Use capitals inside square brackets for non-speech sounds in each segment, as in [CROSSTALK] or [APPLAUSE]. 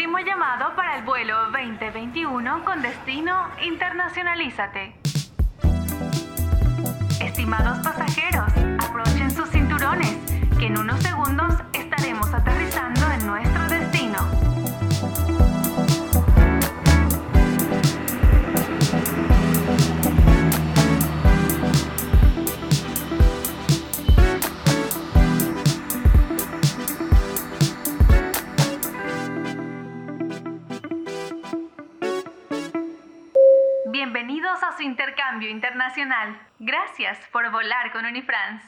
último llamado para el vuelo 2021 con destino Internacionalízate. Estimados pasajeros, aprochen sus cinturones, que en unos segundos internacional. Gracias por volar con Unifrance.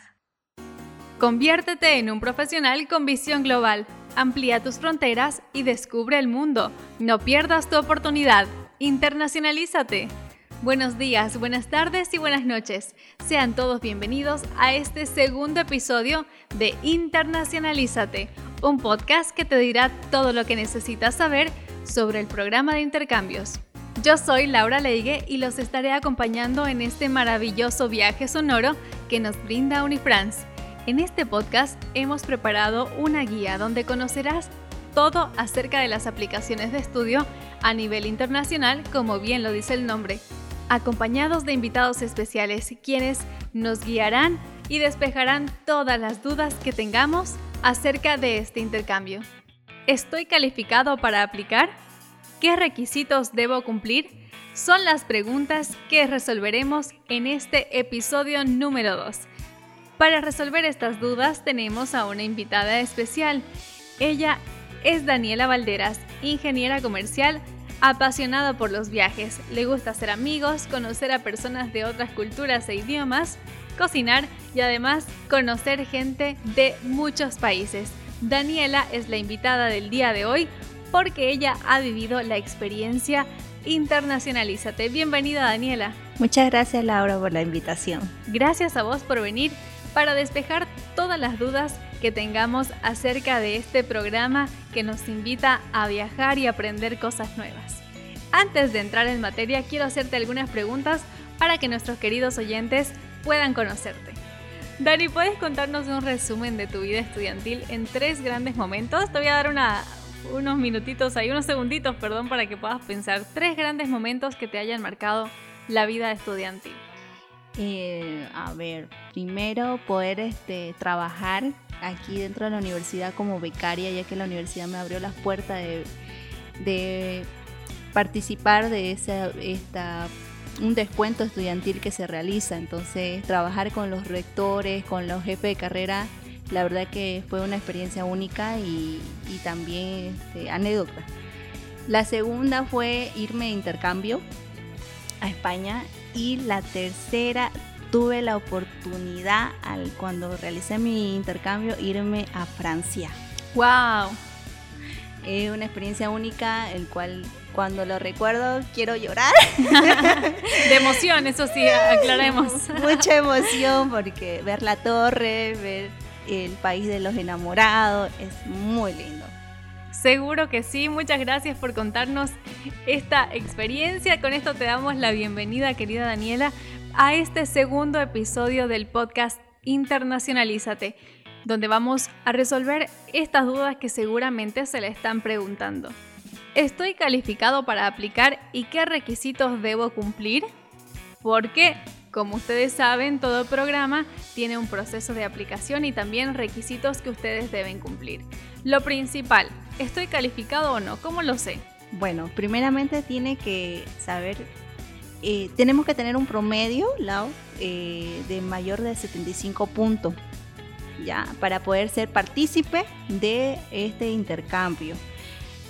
Conviértete en un profesional con visión global. Amplía tus fronteras y descubre el mundo. No pierdas tu oportunidad. Internacionalízate. Buenos días, buenas tardes y buenas noches. Sean todos bienvenidos a este segundo episodio de Internacionalízate, un podcast que te dirá todo lo que necesitas saber sobre el programa de intercambios. Yo soy Laura Leigue y los estaré acompañando en este maravilloso viaje sonoro que nos brinda Unifrance. En este podcast hemos preparado una guía donde conocerás todo acerca de las aplicaciones de estudio a nivel internacional, como bien lo dice el nombre, acompañados de invitados especiales quienes nos guiarán y despejarán todas las dudas que tengamos acerca de este intercambio. ¿Estoy calificado para aplicar? ¿Qué requisitos debo cumplir? Son las preguntas que resolveremos en este episodio número 2. Para resolver estas dudas tenemos a una invitada especial. Ella es Daniela Valderas, ingeniera comercial, apasionada por los viajes. Le gusta hacer amigos, conocer a personas de otras culturas e idiomas, cocinar y además conocer gente de muchos países. Daniela es la invitada del día de hoy porque ella ha vivido la experiencia Internacionalízate. Bienvenida Daniela. Muchas gracias Laura por la invitación. Gracias a vos por venir para despejar todas las dudas que tengamos acerca de este programa que nos invita a viajar y aprender cosas nuevas. Antes de entrar en materia, quiero hacerte algunas preguntas para que nuestros queridos oyentes puedan conocerte. Dani, ¿puedes contarnos un resumen de tu vida estudiantil en tres grandes momentos? Te voy a dar una, unos minutitos ahí, unos segunditos, perdón, para que puedas pensar tres grandes momentos que te hayan marcado la vida estudiantil. Eh, a ver, primero poder este, trabajar aquí dentro de la universidad como becaria, ya que la universidad me abrió las puertas de, participar de esa, esta, un descuento estudiantil que se realiza. Entonces, trabajar con los rectores, con los jefes de carrera la verdad que fue una experiencia única y, también este, anécdota. La segunda fue irme de intercambio a España y la tercera tuve la oportunidad al cuando realicé mi intercambio irme a Francia. Wow. Es una experiencia única, el cual cuando lo recuerdo quiero llorar. [LAUGHS] de emoción, eso sí, aclaremos. [LAUGHS] Mucha emoción porque ver la torre, ver el país de los enamorados, es muy lindo. Seguro que sí, muchas gracias por contarnos esta experiencia. Con esto te damos la bienvenida, querida Daniela, a este segundo episodio del podcast Internacionalízate, donde vamos a resolver estas dudas que seguramente se le están preguntando. ¿Estoy calificado para aplicar y qué requisitos debo cumplir? Porque como ustedes saben, todo programa tiene un proceso de aplicación y también requisitos que ustedes deben cumplir. Lo principal, ¿estoy calificado o no? ¿Cómo lo sé? Bueno, primeramente tiene que saber, eh, tenemos que tener un promedio, Lau, eh, de mayor de 75 puntos, ¿ya? Para poder ser partícipe de este intercambio.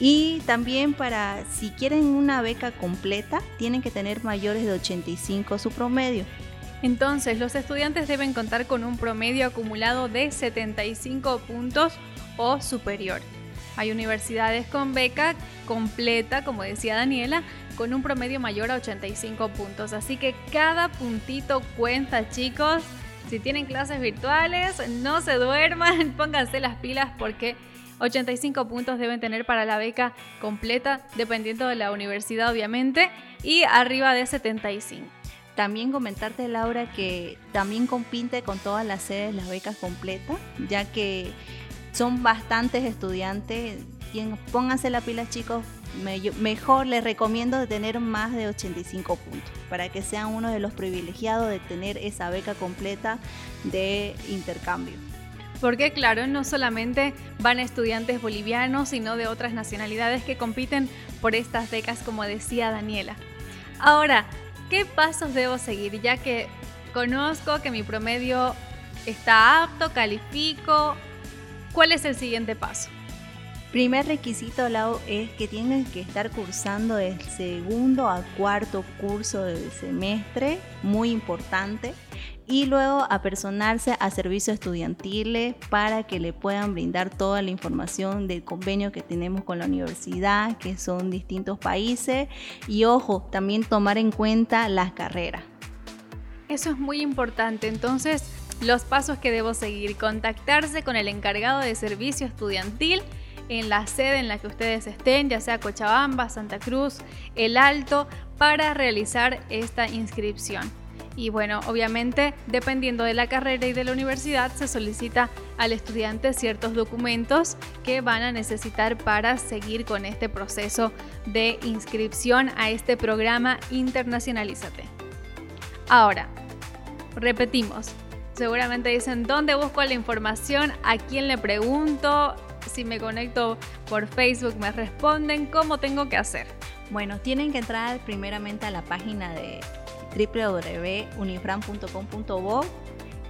Y también para, si quieren una beca completa, tienen que tener mayores de 85 su promedio. Entonces, los estudiantes deben contar con un promedio acumulado de 75 puntos o superior. Hay universidades con beca completa, como decía Daniela, con un promedio mayor a 85 puntos. Así que cada puntito cuenta, chicos. Si tienen clases virtuales, no se duerman, [LAUGHS] pónganse las pilas porque 85 puntos deben tener para la beca completa, dependiendo de la universidad obviamente, y arriba de 75. También comentarte, Laura, que también compite con todas las sedes las becas completas, ya que son bastantes estudiantes pónganse la pila chicos, mejor les recomiendo tener más de 85 puntos para que sean uno de los privilegiados de tener esa beca completa de intercambio. Porque claro, no solamente van estudiantes bolivianos, sino de otras nacionalidades que compiten por estas becas, como decía Daniela. Ahora, ¿qué pasos debo seguir? Ya que conozco que mi promedio está apto, califico, ¿cuál es el siguiente paso? Primer requisito, Lau, es que tienen que estar cursando el segundo a cuarto curso del semestre, muy importante, y luego apersonarse a servicios estudiantiles para que le puedan brindar toda la información del convenio que tenemos con la universidad, que son distintos países, y ojo, también tomar en cuenta las carreras. Eso es muy importante, entonces los pasos que debo seguir, contactarse con el encargado de servicio estudiantil, en la sede en la que ustedes estén, ya sea Cochabamba, Santa Cruz, El Alto, para realizar esta inscripción. Y bueno, obviamente, dependiendo de la carrera y de la universidad, se solicita al estudiante ciertos documentos que van a necesitar para seguir con este proceso de inscripción a este programa Internacionalízate. Ahora, repetimos, seguramente dicen, ¿dónde busco la información? ¿A quién le pregunto? si me conecto por Facebook me responden, ¿cómo tengo que hacer? Bueno, tienen que entrar primeramente a la página de www.unifran.com.bo,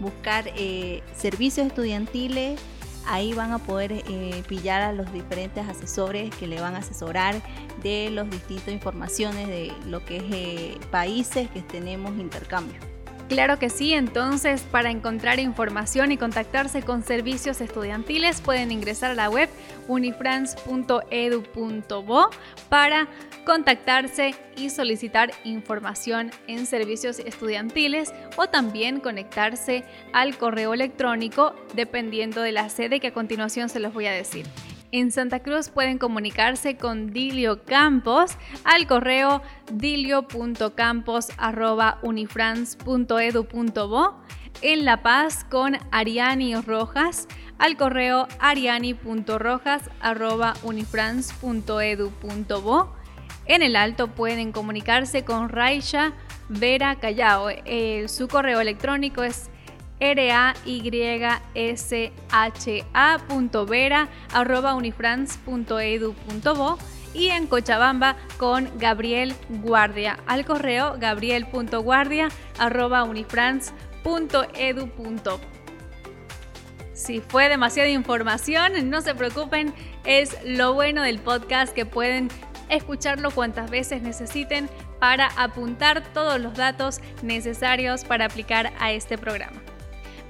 buscar eh, servicios estudiantiles, ahí van a poder eh, pillar a los diferentes asesores que le van a asesorar de las distintas informaciones de lo que es eh, países que tenemos intercambio. Claro que sí, entonces para encontrar información y contactarse con servicios estudiantiles pueden ingresar a la web unifrance.edu.bo para contactarse y solicitar información en servicios estudiantiles o también conectarse al correo electrónico dependiendo de la sede que a continuación se los voy a decir. En Santa Cruz pueden comunicarse con Dilio Campos al correo dilio.campos.unifrance.edu.bo. En La Paz con Ariani Rojas al correo ariani.rojas.unifrance.edu.bo. En el Alto pueden comunicarse con Raisha Vera Callao. Eh, su correo electrónico es raysh.vera.unifrance.edu.bo y en Cochabamba con Gabriel Guardia al correo gabriel.guardia.unifrance.edu.bo. Si fue demasiada información, no se preocupen, es lo bueno del podcast que pueden escucharlo cuantas veces necesiten para apuntar todos los datos necesarios para aplicar a este programa.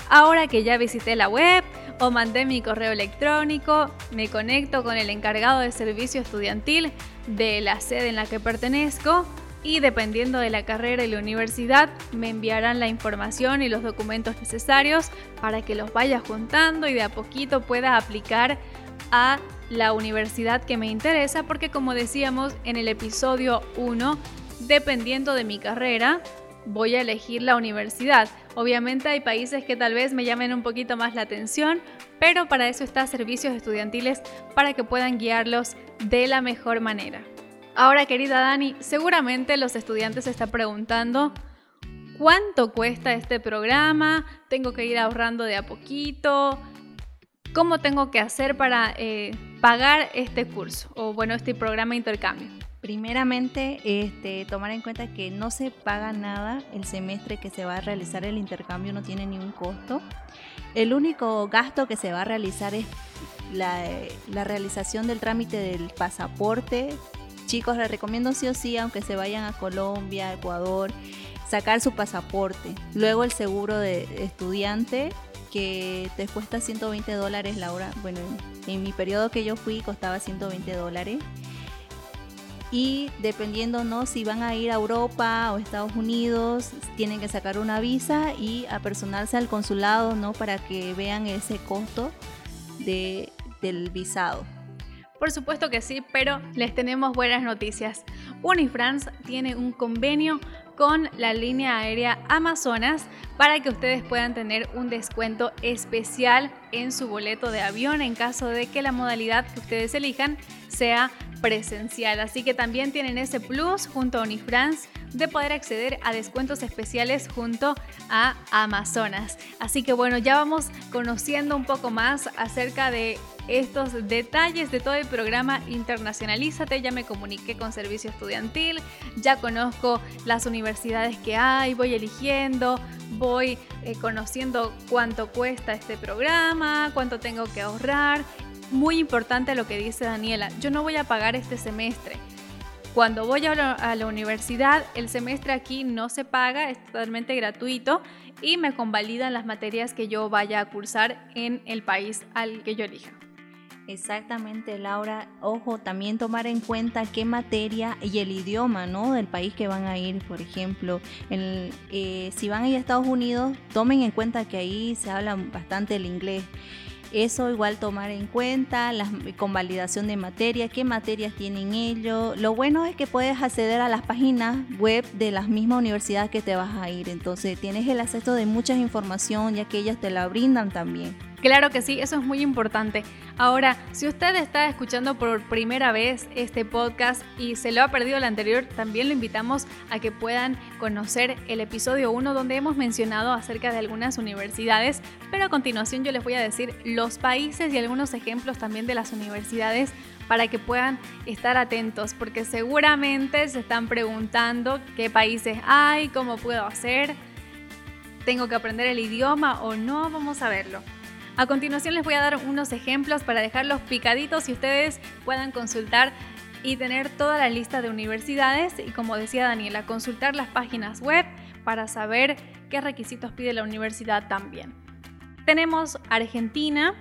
Ahora que ya visité la web o mandé mi correo electrónico, me conecto con el encargado de servicio estudiantil de la sede en la que pertenezco y dependiendo de la carrera y la universidad me enviarán la información y los documentos necesarios para que los vaya juntando y de a poquito pueda aplicar a la universidad que me interesa porque como decíamos en el episodio 1, dependiendo de mi carrera, voy a elegir la universidad. Obviamente hay países que tal vez me llamen un poquito más la atención, pero para eso está servicios estudiantiles para que puedan guiarlos de la mejor manera. Ahora, querida Dani, seguramente los estudiantes se están preguntando, ¿cuánto cuesta este programa? ¿Tengo que ir ahorrando de a poquito? ¿Cómo tengo que hacer para eh, pagar este curso o bueno, este programa de intercambio? Primeramente, este, tomar en cuenta que no se paga nada el semestre que se va a realizar el intercambio, no tiene ningún costo. El único gasto que se va a realizar es la, realización del trámite del pasaporte. Chicos, les recomiendo sí o sí, aunque se vayan a Colombia, Ecuador, sacar su pasaporte. Luego el seguro de estudiante, que te cuesta 120 dólares la hora. Bueno, en mi periodo que yo fui costaba 120 dólares y dependiendo no si van a ir a Europa o Estados Unidos tienen que sacar una visa y apersonarse al consulado no para que vean ese costo de, del visado. Por supuesto que sí, pero les tenemos buenas noticias. Unifrance tiene un convenio con la línea aérea Amazonas para que ustedes puedan tener un descuento especial en su boleto de avión en caso de que la modalidad que ustedes elijan sea presencial. Así que también tienen ese plus junto a Unifrance de poder acceder a descuentos especiales junto a Amazonas. Así que bueno, ya vamos conociendo un poco más acerca de estos detalles de todo el programa Internacionalízate. Ya me comuniqué con Servicio Estudiantil, ya conozco las universidades que hay, voy eligiendo, voy eh, conociendo cuánto cuesta este programa, cuánto tengo que ahorrar. Muy importante lo que dice Daniela, yo no voy a pagar este semestre. Cuando voy a la, a universidad, el semestre aquí no se paga, es totalmente gratuito y me convalidan las materias que yo vaya a cursar en el país al que yo elija. Exactamente, Laura. Ojo, también tomar en cuenta qué materia y el idioma, ¿no? Del país que van a ir, por ejemplo. Eh, si van a ir a Estados Unidos, tomen en cuenta que ahí se habla bastante el inglés. Eso igual tomar en cuenta, la convalidación de materia, qué materias tienen ellos. Lo bueno es que puedes acceder a las páginas web de las mismas universidades que te vas a ir. Entonces tienes el acceso de mucha información ya que ellas te la brindan también. Claro que sí, eso es muy importante. Ahora, si usted está escuchando por primera vez este podcast y se lo ha perdido el anterior, también lo invitamos a que puedan conocer el episodio 1 donde hemos mencionado acerca de algunas universidades, pero a continuación yo les voy a decir los países y algunos ejemplos también de las universidades para que puedan estar atentos, porque seguramente se están preguntando qué países hay, cómo puedo hacer, tengo que aprender el idioma o no, vamos a verlo. A continuación les voy a dar unos ejemplos para dejarlos picaditos y ustedes puedan consultar y tener toda la lista de universidades y como decía Daniela, consultar las páginas web para saber qué requisitos pide la universidad también. Tenemos Argentina,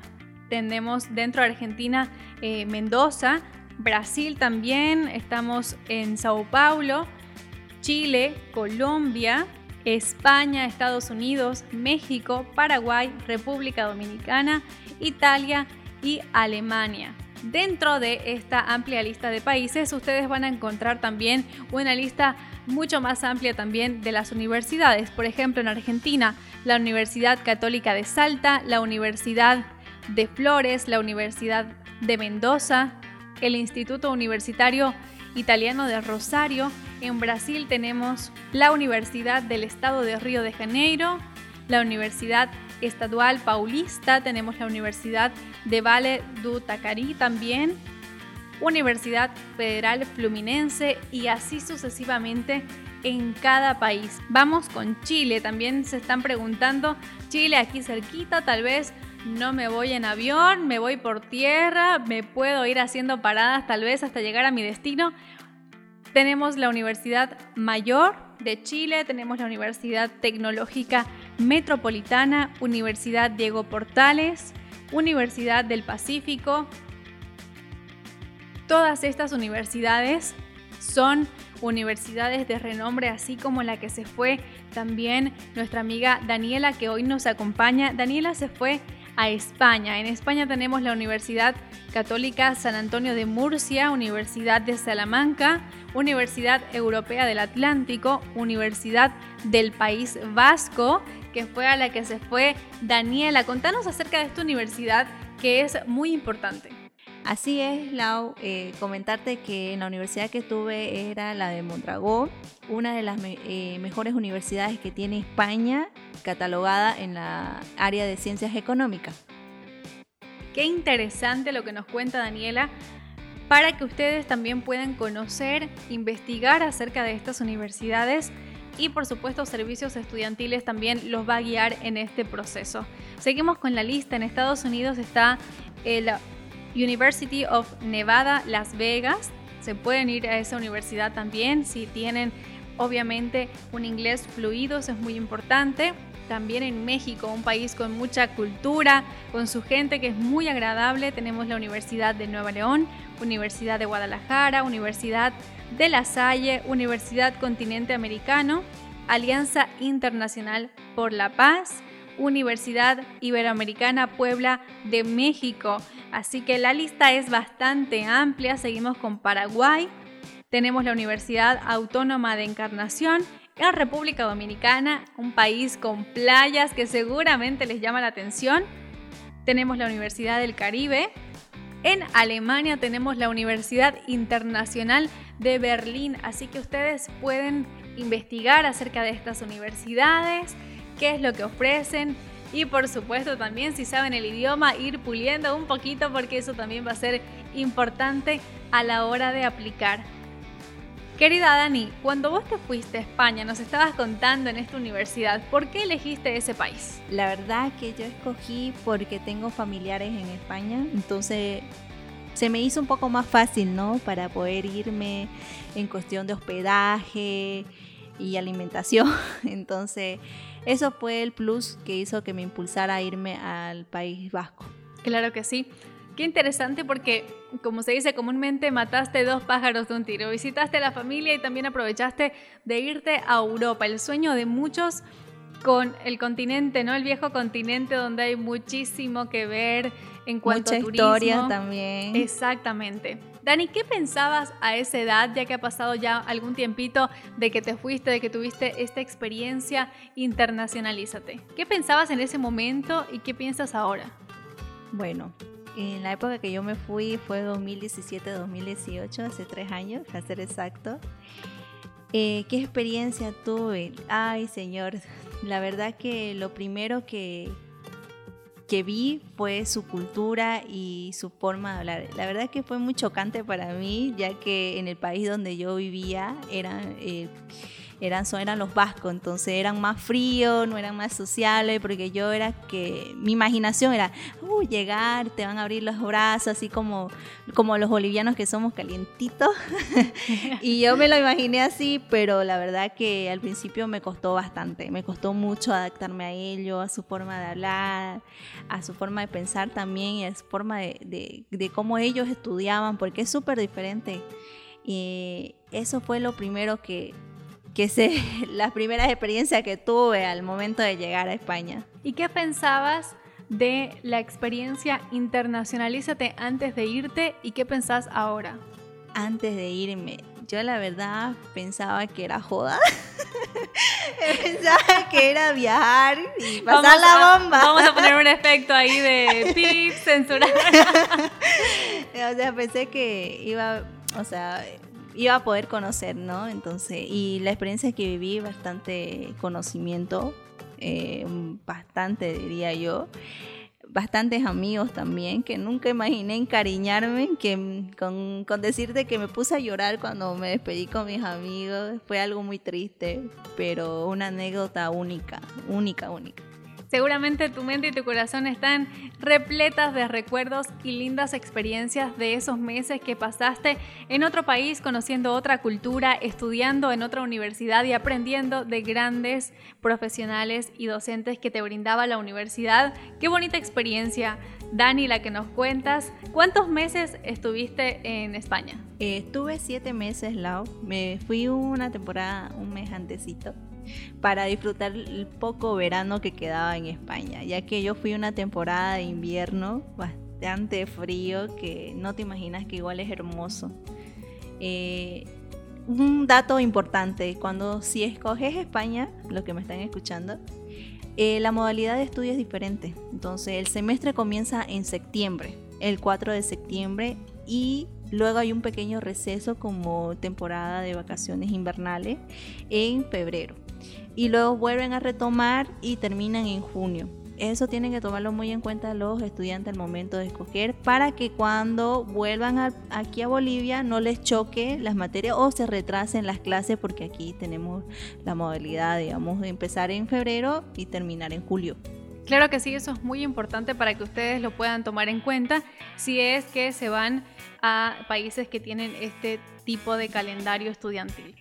tenemos dentro de Argentina eh, Mendoza, Brasil también, estamos en Sao Paulo, Chile, Colombia, España, Estados Unidos, México, Paraguay, República Dominicana, Italia y Alemania. Dentro de esta amplia lista de países ustedes van a encontrar también una lista mucho más amplia también de las universidades. Por ejemplo, en Argentina, la Universidad Católica de Salta, la Universidad de Flores, la Universidad de Mendoza, el Instituto Universitario Italiano de Rosario, en Brasil tenemos la Universidad del Estado de Río de Janeiro, la Universidad Estadual Paulista, tenemos la Universidad de Vale do Taquari también, Universidad Federal Fluminense y así sucesivamente en cada país. Vamos con Chile, también se están preguntando, Chile aquí cerquita, tal vez no me voy en avión, me voy por tierra, me puedo ir haciendo paradas tal vez hasta llegar a mi destino. Tenemos la Universidad Mayor de Chile, tenemos la Universidad Tecnológica Metropolitana, Universidad Diego Portales, Universidad del Pacífico. Todas estas universidades son universidades de renombre, así como la que se fue también nuestra amiga Daniela, que hoy nos acompaña. Daniela se fue a España. En España tenemos la Universidad Católica San Antonio de Murcia, Universidad de Salamanca, Universidad Europea del Atlántico, Universidad del País Vasco, que fue a la que se fue Daniela. Contanos acerca de esta universidad que es muy importante. Así es, Lau, eh, comentarte que en la universidad que estuve era la de Mondragón, una de las eh, mejores universidades que tiene España, catalogada en la área de ciencias económicas. Qué interesante lo que nos cuenta Daniela para que ustedes también puedan conocer, investigar acerca de estas universidades y por supuesto servicios estudiantiles también los va a guiar en este proceso. Seguimos con la lista. En Estados Unidos está el University of Nevada, Las Vegas. Se pueden ir a esa universidad también si tienen obviamente un inglés fluido, eso es muy importante. También en México, un país con mucha cultura, con su gente que es muy agradable, tenemos la Universidad de Nueva León, Universidad de Guadalajara, Universidad de La Salle, Universidad Continente Americano, Alianza Internacional por la Paz, Universidad Iberoamericana Puebla de México. Así que la lista es bastante amplia. Seguimos con Paraguay. Tenemos la Universidad Autónoma de Encarnación, En República Dominicana, un país con playas que seguramente les llama la atención, tenemos la Universidad del Caribe. En Alemania tenemos la Universidad Internacional de Berlín, así que ustedes pueden investigar acerca de estas universidades, qué es lo que ofrecen y por supuesto también si saben el idioma ir puliendo un poquito porque eso también va a ser importante a la hora de aplicar. Querida Dani, cuando vos te fuiste a España, nos estabas contando en esta universidad, ¿por qué elegiste ese país? La verdad que yo escogí porque tengo familiares en España, entonces se me hizo un poco más fácil, ¿no? Para poder irme en cuestión de hospedaje y alimentación. [LAUGHS] Entonces, eso fue el plus que hizo que me impulsara a irme al País Vasco. Claro que sí. Qué interesante porque, como se dice comúnmente, mataste dos pájaros de un tiro. Visitaste a la familia y también aprovechaste de irte a Europa. El sueño de muchos con el continente, ¿no? El viejo continente donde hay muchísimo que ver en cuanto Mucha a turismo. historia también. Exactamente. Dani, ¿qué pensabas a esa edad, ya que ha pasado ya algún tiempito de que te fuiste, de que tuviste esta experiencia internacionalízate? ¿Qué pensabas en ese momento y qué piensas ahora? Bueno, en la época que yo me fui fue 2017-2018, hace tres años, para ser exacto. Eh, ¿Qué experiencia tuve? Ay, señor, la verdad que lo primero que, que vi fue su cultura y su forma de hablar. La verdad que fue muy chocante para mí, ya que en el país donde yo vivía eran... Eh, eran, son, eran los vascos, entonces eran más fríos, no eran más sociales, porque yo era que, mi imaginación era, uh, llegar, te van a abrir los brazos, así como, como los bolivianos que somos calientitos. [LAUGHS] y yo me lo imaginé así, pero la verdad que al principio me costó bastante, me costó mucho adaptarme a ello, a su forma de hablar, a su forma de pensar también y a su forma de, de, de cómo ellos estudiaban, porque es súper diferente. Y eso fue lo primero que, que sé [LAUGHS] las primeras experiencias que tuve al momento de llegar a España. ¿Y qué pensabas de la experiencia Internacionalízate antes de irte y qué pensás ahora? Antes de irme, yo la verdad pensaba que era joda. [LAUGHS] pensaba que era viajar y pasar Vamos la a- bomba. vamos a poner un [LAUGHS] efecto ahí de pip, censurar. o sea, pensé que iba, o sea, iba a poder conocer, ¿no? Entonces, y la experiencia que viví, bastante conocimiento, eh, bastante diría yo, bastantes amigos también, que nunca imaginé encariñarme, que con, con decirte que me puse a llorar cuando me despedí con mis amigos, fue algo muy triste, pero una anécdota única, única, única. Seguramente tu mente y tu corazón están repletas de recuerdos y lindas experiencias de esos meses que pasaste en otro país, conociendo otra cultura, estudiando en otra universidad y aprendiendo de grandes profesionales y docentes que te brindaba la universidad. Qué bonita experiencia, Dani, la que nos cuentas. ¿Cuántos meses estuviste en España? Eh, estuve siete meses, Lau. Me fui una temporada, un mes antecito, para disfrutar el poco verano que quedaba en España, ya que yo fui una temporada de invierno bastante frío, que no te imaginas que igual es hermoso. Eh, un dato importante, cuando si escoges España, los que me están escuchando, eh, la modalidad de estudio es diferente. Entonces el semestre comienza en septiembre, el 4 de septiembre, y luego hay un pequeño receso como temporada de vacaciones invernales en febrero. Y luego vuelven a retomar y terminan en junio. Eso tienen que tomarlo muy en cuenta los estudiantes al momento de escoger para que cuando vuelvan a- aquí a Bolivia no les choque las materias o se retrasen las clases porque aquí tenemos la modalidad, digamos, de empezar en febrero y terminar en julio. Claro que sí, eso es muy importante para que ustedes lo puedan tomar en cuenta si es que se van a países que tienen este tipo de calendario estudiantil.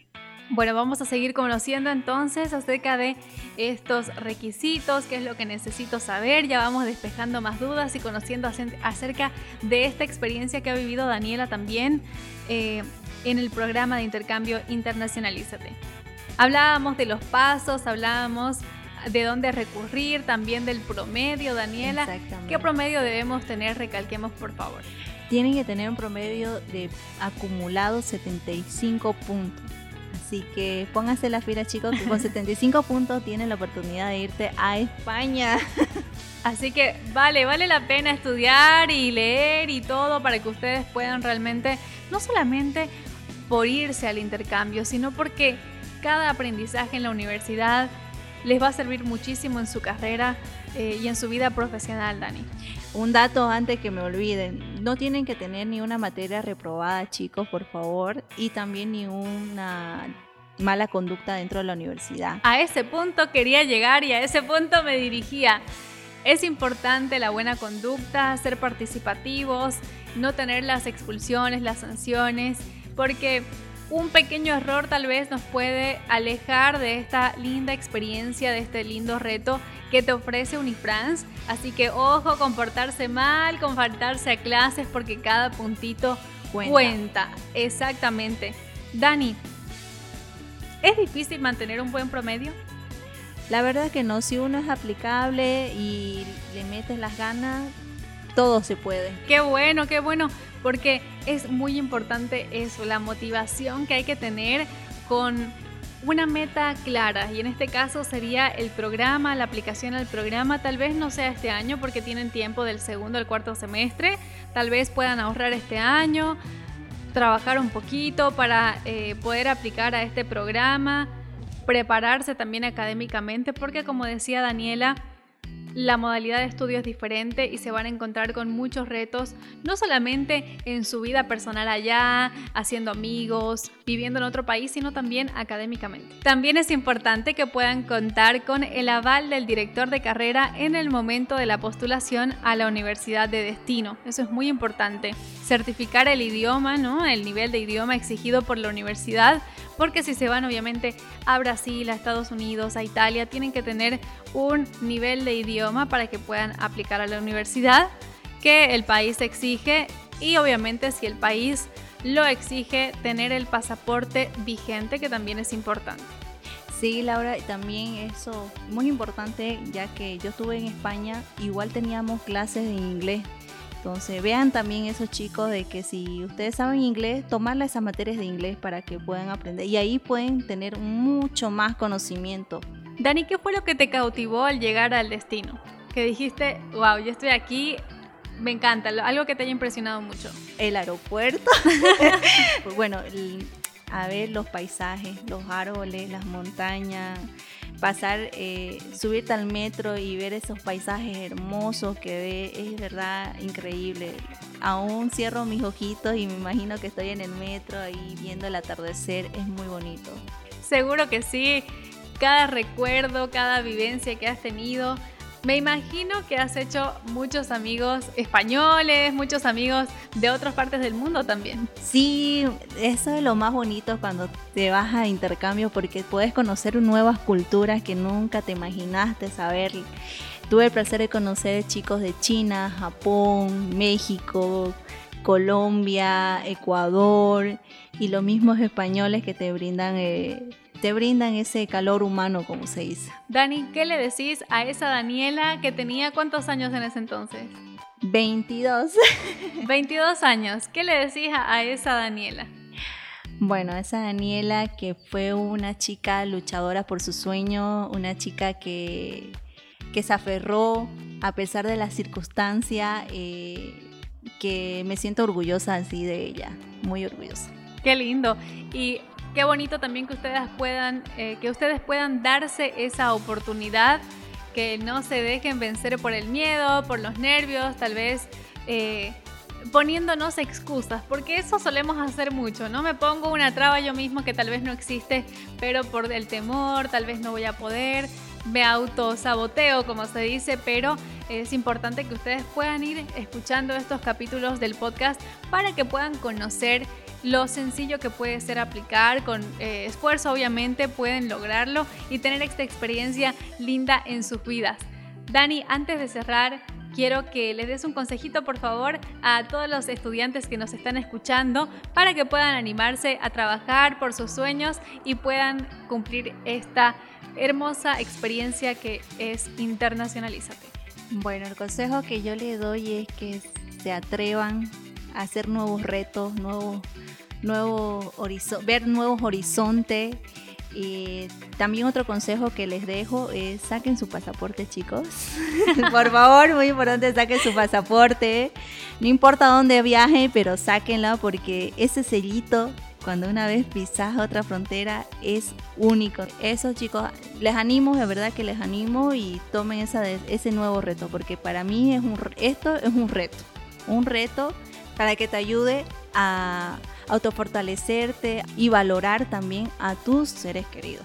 Bueno, vamos a seguir conociendo entonces acerca de estos requisitos, qué es lo que necesito saber, ya vamos despejando más dudas y conociendo acerca de esta experiencia que ha vivido Daniela también eh, en el programa de intercambio Internacionalízate. Hablábamos de los pasos, hablábamos de dónde recurrir, también del promedio, Daniela. Exactamente. ¿Qué promedio debemos tener? Recalquemos, por favor. Tienen que tener un promedio de acumulado 75 puntos. Así que pónganse la fila, chicos, que con [LAUGHS] 75 puntos tienen la oportunidad de irte a España. [LAUGHS] Así que vale, vale la pena estudiar y leer y todo para que ustedes puedan realmente, no solamente por irse al intercambio, sino porque cada aprendizaje en la universidad les va a servir muchísimo en su carrera eh, y en su vida profesional, Dani. Un dato antes que me olviden, no tienen que tener ni una materia reprobada, chicos, por favor, y también ni una mala conducta dentro de la universidad. A ese punto quería llegar y a ese punto me dirigía. Es importante la buena conducta, ser participativos, no tener las expulsiones, las sanciones, porque un pequeño error tal vez nos puede alejar de esta linda experiencia, de este lindo reto que te ofrece Unifrance. Así que ojo con portarse mal, con faltarse a clases, porque cada puntito cuenta. cuenta. Exactamente. Dani, ¿es difícil mantener un buen promedio? La verdad que no, si uno es aplicable y le metes las ganas, todo se puede. Qué bueno, qué bueno, porque es muy importante eso, la motivación que hay que tener con una meta clara. Y en este caso sería el programa, la aplicación al programa, tal vez no sea este año porque tienen tiempo del segundo al cuarto semestre, tal vez puedan ahorrar este año, trabajar un poquito para eh, poder aplicar a este programa prepararse también académicamente, porque como decía Daniela, la modalidad de estudio es diferente y se van a encontrar con muchos retos, no solamente en su vida personal allá, haciendo amigos, viviendo en otro país, sino también académicamente. También es importante que puedan contar con el aval del director de carrera en el momento de la postulación a la universidad de destino. Eso es muy importante. Certificar el idioma, ¿no? El nivel de idioma exigido por la universidad porque si se van obviamente a Brasil, a Estados Unidos, a Italia, tienen que tener un nivel de idioma para que puedan aplicar a la universidad que el país exige y obviamente si el país lo exige tener el pasaporte vigente que también es importante. Sí, Laura, también eso muy importante, ya que yo estuve en España, igual teníamos clases de inglés entonces vean también esos chicos de que si ustedes saben inglés, tomarle esas materias de inglés para que puedan aprender y ahí pueden tener mucho más conocimiento. Dani, ¿qué fue lo que te cautivó al llegar al destino? Que dijiste, wow, yo estoy aquí, me encanta, algo que te haya impresionado mucho. El aeropuerto. [LAUGHS] bueno, a ver los paisajes, los árboles, las montañas pasar, eh, subirte al metro y ver esos paisajes hermosos que ve, es verdad increíble. Aún cierro mis ojitos y me imagino que estoy en el metro ahí viendo el atardecer, es muy bonito. Seguro que sí, cada recuerdo, cada vivencia que has tenido me imagino que has hecho muchos amigos españoles, muchos amigos de otras partes del mundo también. Sí, eso es lo más bonito cuando te vas a intercambio porque puedes conocer nuevas culturas que nunca te imaginaste saber. Tuve el placer de conocer chicos de China, Japón, México, Colombia, Ecuador y los mismos españoles que te brindan eh, te brindan ese calor humano, como se dice. Dani, ¿qué le decís a esa Daniela que tenía cuántos años en ese entonces? 22. 22 [LAUGHS] años. ¿Qué le decís a esa Daniela? Bueno, esa Daniela que fue una chica luchadora por su sueño, una chica que, que se aferró a pesar de la circunstancia, eh, que me siento orgullosa así de ella, muy orgullosa. Qué lindo. Y qué bonito también que ustedes puedan, eh, que ustedes puedan darse esa oportunidad, que no se dejen vencer por el miedo, por los nervios, tal vez eh, poniéndonos excusas, porque eso solemos hacer mucho, ¿no? Me pongo una traba yo mismo que tal vez no existe, pero por el temor, tal vez no voy a poder, me autosaboteo, como se dice, pero es importante que ustedes puedan ir escuchando estos capítulos del podcast para que puedan conocer lo sencillo que puede ser aplicar, con eh, esfuerzo obviamente pueden lograrlo y tener esta experiencia linda en sus vidas. Dani, antes de cerrar, quiero que les des un consejito por favor a todos los estudiantes que nos están escuchando para que puedan animarse a trabajar por sus sueños y puedan cumplir esta hermosa experiencia que es Internacionalízate. Bueno, el consejo que yo les doy es que se atrevan hacer nuevos retos, nuevos nuevo ver nuevos horizontes. Y también otro consejo que les dejo es saquen su pasaporte, chicos. [LAUGHS] Por favor, muy importante, saquen su pasaporte. No importa dónde viaje, pero sáquenlo porque ese sellito cuando una vez pisas otra frontera es único. Eso chicos, les animo, de verdad que les animo y tomen esa, ese nuevo reto, porque para mí es un, esto es un reto, un reto para que te ayude a autofortalecerte y valorar también a tus seres queridos.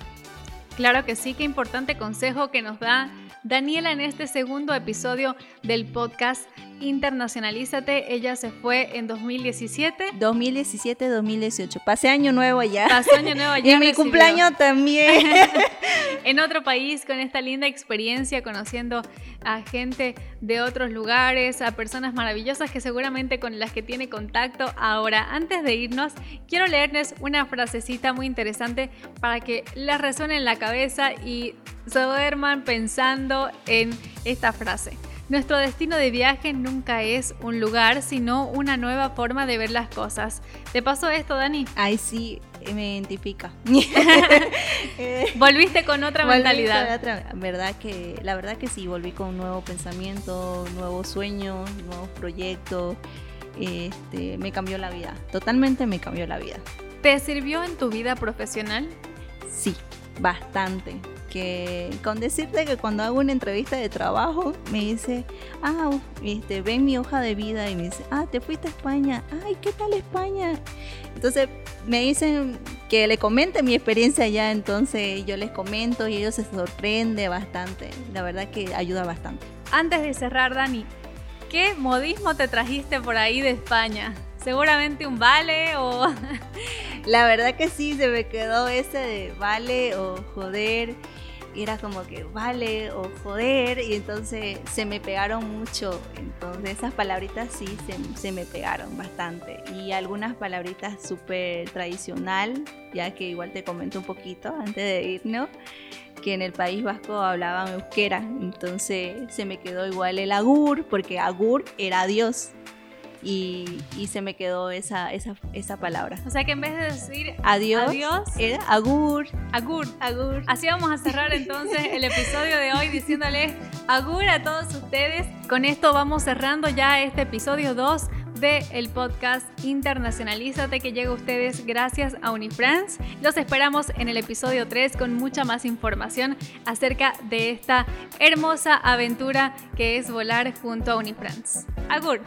Claro que sí, qué importante consejo que nos da Daniela en este segundo episodio del podcast Internacionalízate. Ella se fue en 2017. 2017-2018. Pasé año nuevo allá. Pasó año nuevo [LAUGHS] allá. y mi cumpleaños también. [LAUGHS] en otro país con esta linda experiencia, conociendo a gente de otros lugares, a personas maravillosas que seguramente con las que tiene contacto. Ahora, antes de irnos, quiero leerles una frasecita muy interesante para que les resuene en la cabeza y se duerman pensando en esta frase. Nuestro destino de viaje nunca es un lugar, sino una nueva forma de ver las cosas. ¿Te pasó esto, Dani? Ay, sí, me identifica. [LAUGHS] Volviste con otra mentalidad. verdad que, la verdad que sí, volví con un nuevo pensamiento, nuevos sueños, nuevos proyectos. Este, me cambió la vida, totalmente me cambió la vida. ¿Te sirvió en tu vida profesional? Sí, bastante con decirte que cuando hago una entrevista de trabajo me dice, ah, este, ven mi hoja de vida y me dice, ah, te fuiste a España, ay, ¿qué tal España? Entonces me dicen que le comente mi experiencia allá, entonces yo les comento y ellos se sorprende bastante, la verdad que ayuda bastante. Antes de cerrar, Dani, ¿qué modismo te trajiste por ahí de España? Seguramente un vale o... [LAUGHS] La verdad que sí, se me quedó ese de vale o joder era como que vale o joder y entonces se me pegaron mucho. Entonces esas palabritas sí se, me pegaron bastante. Y algunas palabritas súper tradicional, ya que igual te comento un poquito antes de irnos, que en el País Vasco hablaban euskera. Entonces se me quedó igual el agur, porque agur era Dios y, se me quedó esa, esa, esa, palabra. O sea que en vez de decir adiós, era agur. Agur. Agur. Así vamos a cerrar entonces el episodio de hoy diciéndoles agur a todos ustedes. Con esto vamos cerrando ya este episodio 2 del el podcast Internacionalízate que llega a ustedes gracias a Unifrance. Los esperamos en el episodio 3 con mucha más información acerca de esta hermosa aventura que es volar junto a Unifrance. Agur.